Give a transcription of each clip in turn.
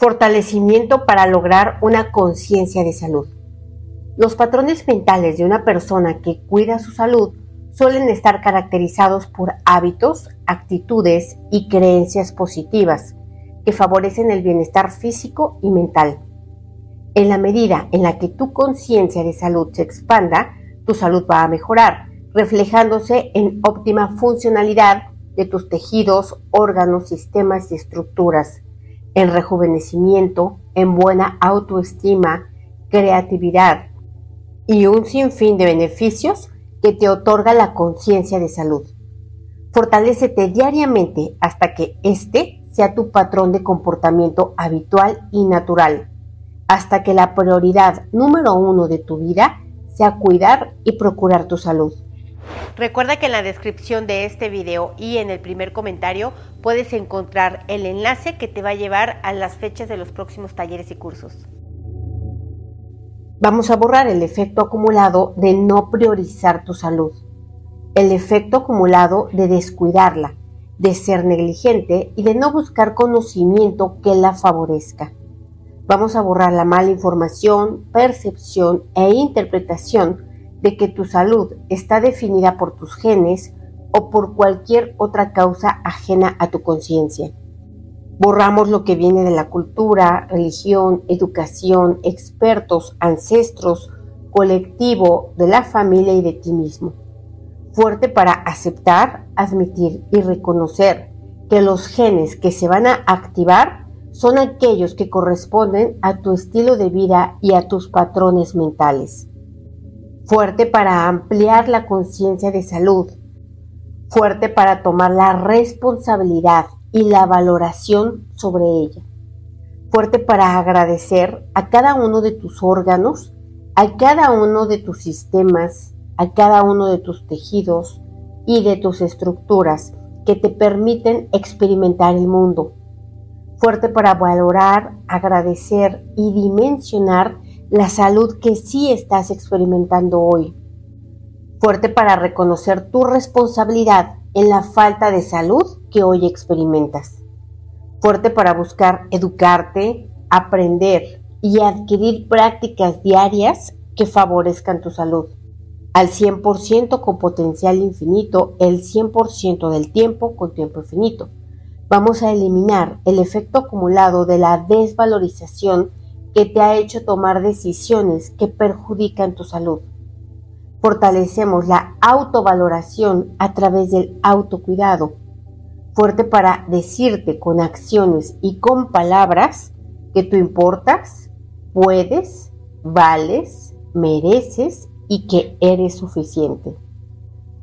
Fortalecimiento para lograr una conciencia de salud. Los patrones mentales de una persona que cuida su salud suelen estar caracterizados por hábitos, actitudes y creencias positivas que favorecen el bienestar físico y mental. En la medida en la que tu conciencia de salud se expanda, tu salud va a mejorar, reflejándose en óptima funcionalidad de tus tejidos, órganos, sistemas y estructuras en rejuvenecimiento, en buena autoestima, creatividad y un sinfín de beneficios que te otorga la conciencia de salud. Fortalécete diariamente hasta que este sea tu patrón de comportamiento habitual y natural, hasta que la prioridad número uno de tu vida sea cuidar y procurar tu salud. Recuerda que en la descripción de este video y en el primer comentario puedes encontrar el enlace que te va a llevar a las fechas de los próximos talleres y cursos. Vamos a borrar el efecto acumulado de no priorizar tu salud, el efecto acumulado de descuidarla, de ser negligente y de no buscar conocimiento que la favorezca. Vamos a borrar la mala información, percepción e interpretación de que tu salud está definida por tus genes o por cualquier otra causa ajena a tu conciencia. Borramos lo que viene de la cultura, religión, educación, expertos, ancestros, colectivo, de la familia y de ti mismo. Fuerte para aceptar, admitir y reconocer que los genes que se van a activar son aquellos que corresponden a tu estilo de vida y a tus patrones mentales fuerte para ampliar la conciencia de salud, fuerte para tomar la responsabilidad y la valoración sobre ella, fuerte para agradecer a cada uno de tus órganos, a cada uno de tus sistemas, a cada uno de tus tejidos y de tus estructuras que te permiten experimentar el mundo, fuerte para valorar, agradecer y dimensionar la salud que sí estás experimentando hoy. Fuerte para reconocer tu responsabilidad en la falta de salud que hoy experimentas. Fuerte para buscar educarte, aprender y adquirir prácticas diarias que favorezcan tu salud. Al 100% con potencial infinito, el 100% del tiempo con tiempo infinito. Vamos a eliminar el efecto acumulado de la desvalorización que te ha hecho tomar decisiones que perjudican tu salud. Fortalecemos la autovaloración a través del autocuidado, fuerte para decirte con acciones y con palabras que tú importas, puedes, vales, mereces y que eres suficiente.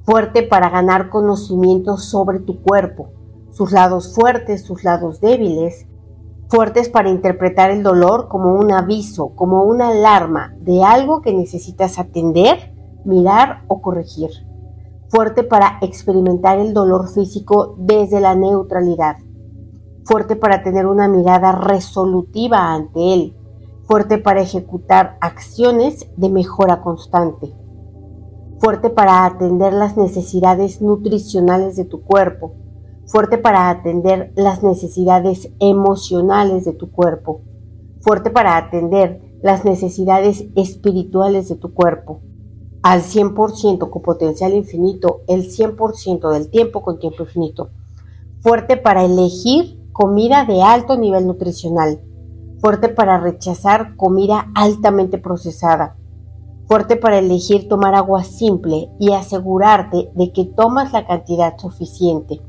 Fuerte para ganar conocimiento sobre tu cuerpo, sus lados fuertes, sus lados débiles, fuertes para interpretar el dolor como un aviso, como una alarma de algo que necesitas atender, mirar o corregir. Fuerte para experimentar el dolor físico desde la neutralidad. Fuerte para tener una mirada resolutiva ante él. Fuerte para ejecutar acciones de mejora constante. Fuerte para atender las necesidades nutricionales de tu cuerpo fuerte para atender las necesidades emocionales de tu cuerpo, fuerte para atender las necesidades espirituales de tu cuerpo, al 100% con potencial infinito, el 100% del tiempo con tiempo infinito, fuerte para elegir comida de alto nivel nutricional, fuerte para rechazar comida altamente procesada, fuerte para elegir tomar agua simple y asegurarte de que tomas la cantidad suficiente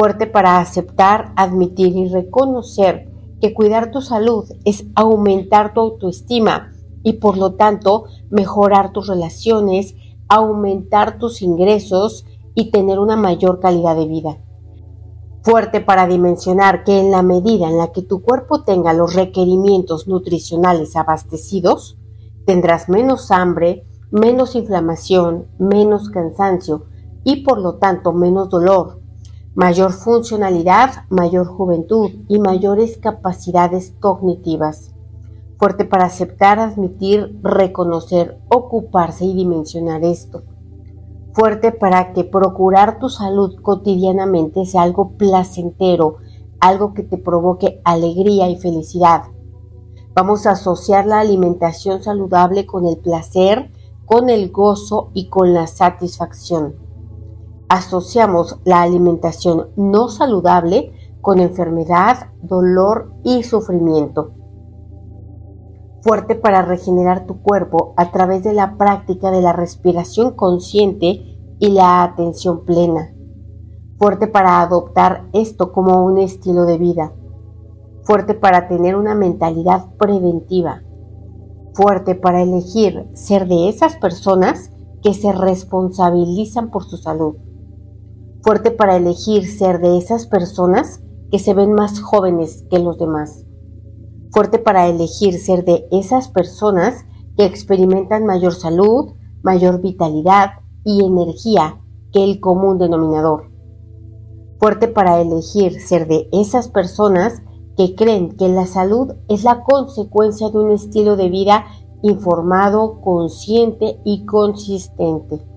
fuerte para aceptar, admitir y reconocer que cuidar tu salud es aumentar tu autoestima y por lo tanto mejorar tus relaciones, aumentar tus ingresos y tener una mayor calidad de vida. Fuerte para dimensionar que en la medida en la que tu cuerpo tenga los requerimientos nutricionales abastecidos, tendrás menos hambre, menos inflamación, menos cansancio y por lo tanto menos dolor, mayor funcionalidad, mayor juventud y mayores capacidades cognitivas. Fuerte para aceptar, admitir, reconocer, ocuparse y dimensionar esto. Fuerte para que procurar tu salud cotidianamente sea algo placentero, algo que te provoque alegría y felicidad. Vamos a asociar la alimentación saludable con el placer, con el gozo y con la satisfacción. Asociamos la alimentación no saludable con enfermedad, dolor y sufrimiento. Fuerte para regenerar tu cuerpo a través de la práctica de la respiración consciente y la atención plena. Fuerte para adoptar esto como un estilo de vida. Fuerte para tener una mentalidad preventiva. Fuerte para elegir ser de esas personas que se responsabilizan por su salud. Fuerte para elegir ser de esas personas que se ven más jóvenes que los demás. Fuerte para elegir ser de esas personas que experimentan mayor salud, mayor vitalidad y energía que el común denominador. Fuerte para elegir ser de esas personas que creen que la salud es la consecuencia de un estilo de vida informado, consciente y consistente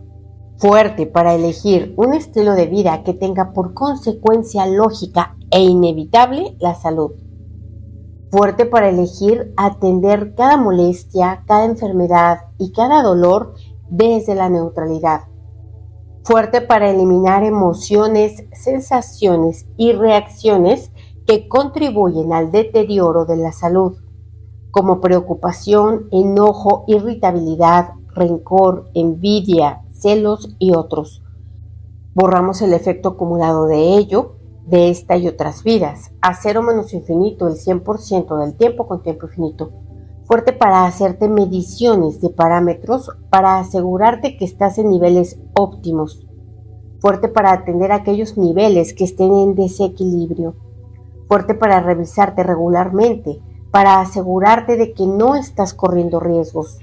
fuerte para elegir un estilo de vida que tenga por consecuencia lógica e inevitable la salud. Fuerte para elegir atender cada molestia, cada enfermedad y cada dolor desde la neutralidad. Fuerte para eliminar emociones, sensaciones y reacciones que contribuyen al deterioro de la salud, como preocupación, enojo, irritabilidad, rencor, envidia, celos y otros. Borramos el efecto acumulado de ello, de esta y otras vidas, a cero menos infinito el 100% del tiempo con tiempo infinito. Fuerte para hacerte mediciones de parámetros para asegurarte que estás en niveles óptimos. Fuerte para atender aquellos niveles que estén en desequilibrio. Fuerte para revisarte regularmente, para asegurarte de que no estás corriendo riesgos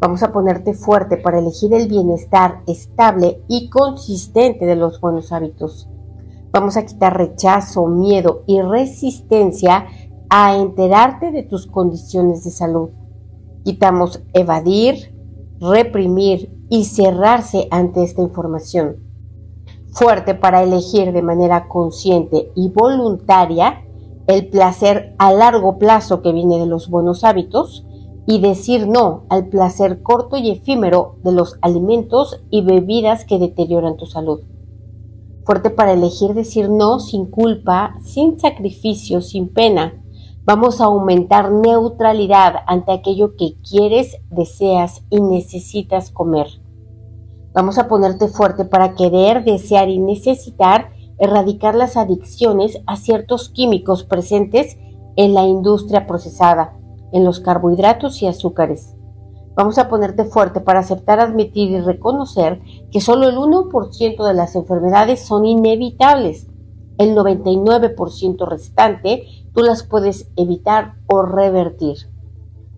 Vamos a ponerte fuerte para elegir el bienestar estable y consistente de los buenos hábitos. Vamos a quitar rechazo, miedo y resistencia a enterarte de tus condiciones de salud. Quitamos evadir, reprimir y cerrarse ante esta información. Fuerte para elegir de manera consciente y voluntaria el placer a largo plazo que viene de los buenos hábitos y decir no al placer corto y efímero de los alimentos y bebidas que deterioran tu salud. Fuerte para elegir decir no sin culpa, sin sacrificio, sin pena. Vamos a aumentar neutralidad ante aquello que quieres, deseas y necesitas comer. Vamos a ponerte fuerte para querer, desear y necesitar erradicar las adicciones a ciertos químicos presentes en la industria procesada en los carbohidratos y azúcares. Vamos a ponerte fuerte para aceptar, admitir y reconocer que solo el 1% de las enfermedades son inevitables. El 99% restante tú las puedes evitar o revertir.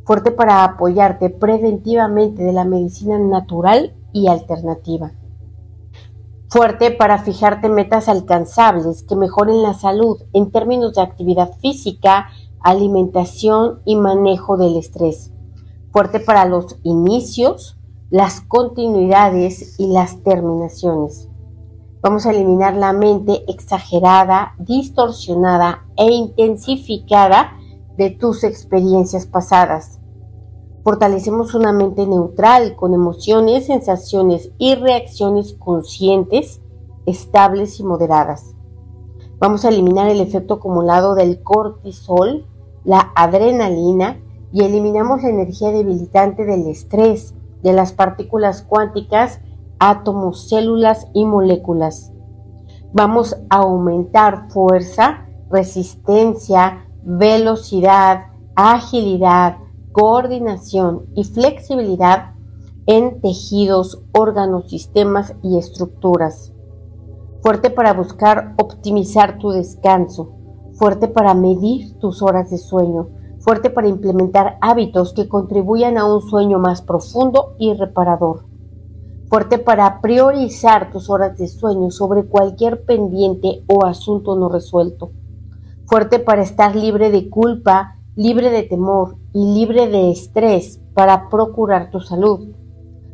Fuerte para apoyarte preventivamente de la medicina natural y alternativa. Fuerte para fijarte metas alcanzables que mejoren la salud en términos de actividad física, alimentación y manejo del estrés. Fuerte para los inicios, las continuidades y las terminaciones. Vamos a eliminar la mente exagerada, distorsionada e intensificada de tus experiencias pasadas. Fortalecemos una mente neutral con emociones, sensaciones y reacciones conscientes, estables y moderadas. Vamos a eliminar el efecto acumulado del cortisol, la adrenalina y eliminamos la energía debilitante del estrés, de las partículas cuánticas, átomos, células y moléculas. Vamos a aumentar fuerza, resistencia, velocidad, agilidad, coordinación y flexibilidad en tejidos, órganos, sistemas y estructuras. Fuerte para buscar optimizar tu descanso fuerte para medir tus horas de sueño, fuerte para implementar hábitos que contribuyan a un sueño más profundo y reparador, fuerte para priorizar tus horas de sueño sobre cualquier pendiente o asunto no resuelto, fuerte para estar libre de culpa, libre de temor y libre de estrés para procurar tu salud,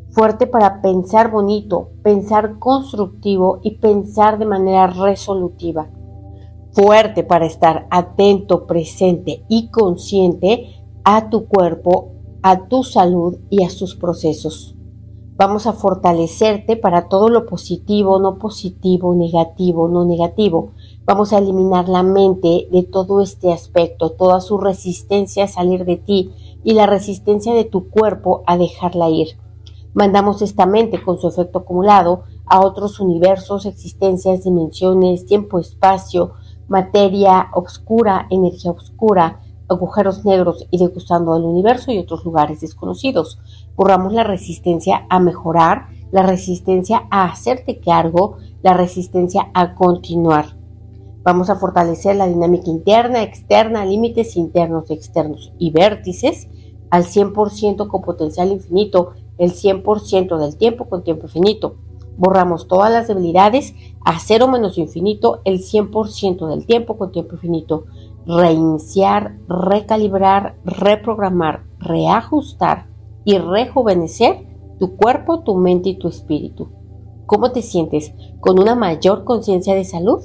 fuerte para pensar bonito, pensar constructivo y pensar de manera resolutiva fuerte para estar atento, presente y consciente a tu cuerpo, a tu salud y a sus procesos. Vamos a fortalecerte para todo lo positivo, no positivo, negativo, no negativo. Vamos a eliminar la mente de todo este aspecto, toda su resistencia a salir de ti y la resistencia de tu cuerpo a dejarla ir. Mandamos esta mente con su efecto acumulado a otros universos, existencias, dimensiones, tiempo, espacio, materia oscura, energía oscura, agujeros negros y degustando el universo y otros lugares desconocidos. Borramos la resistencia a mejorar, la resistencia a hacerte cargo, la resistencia a continuar. Vamos a fortalecer la dinámica interna, externa, límites internos, externos y vértices al 100% con potencial infinito, el 100% del tiempo con tiempo infinito borramos todas las debilidades a cero menos infinito el 100% del tiempo con tiempo infinito. Reiniciar, recalibrar, reprogramar, reajustar y rejuvenecer tu cuerpo, tu mente y tu espíritu. ¿Cómo te sientes? ¿Con una mayor conciencia de salud?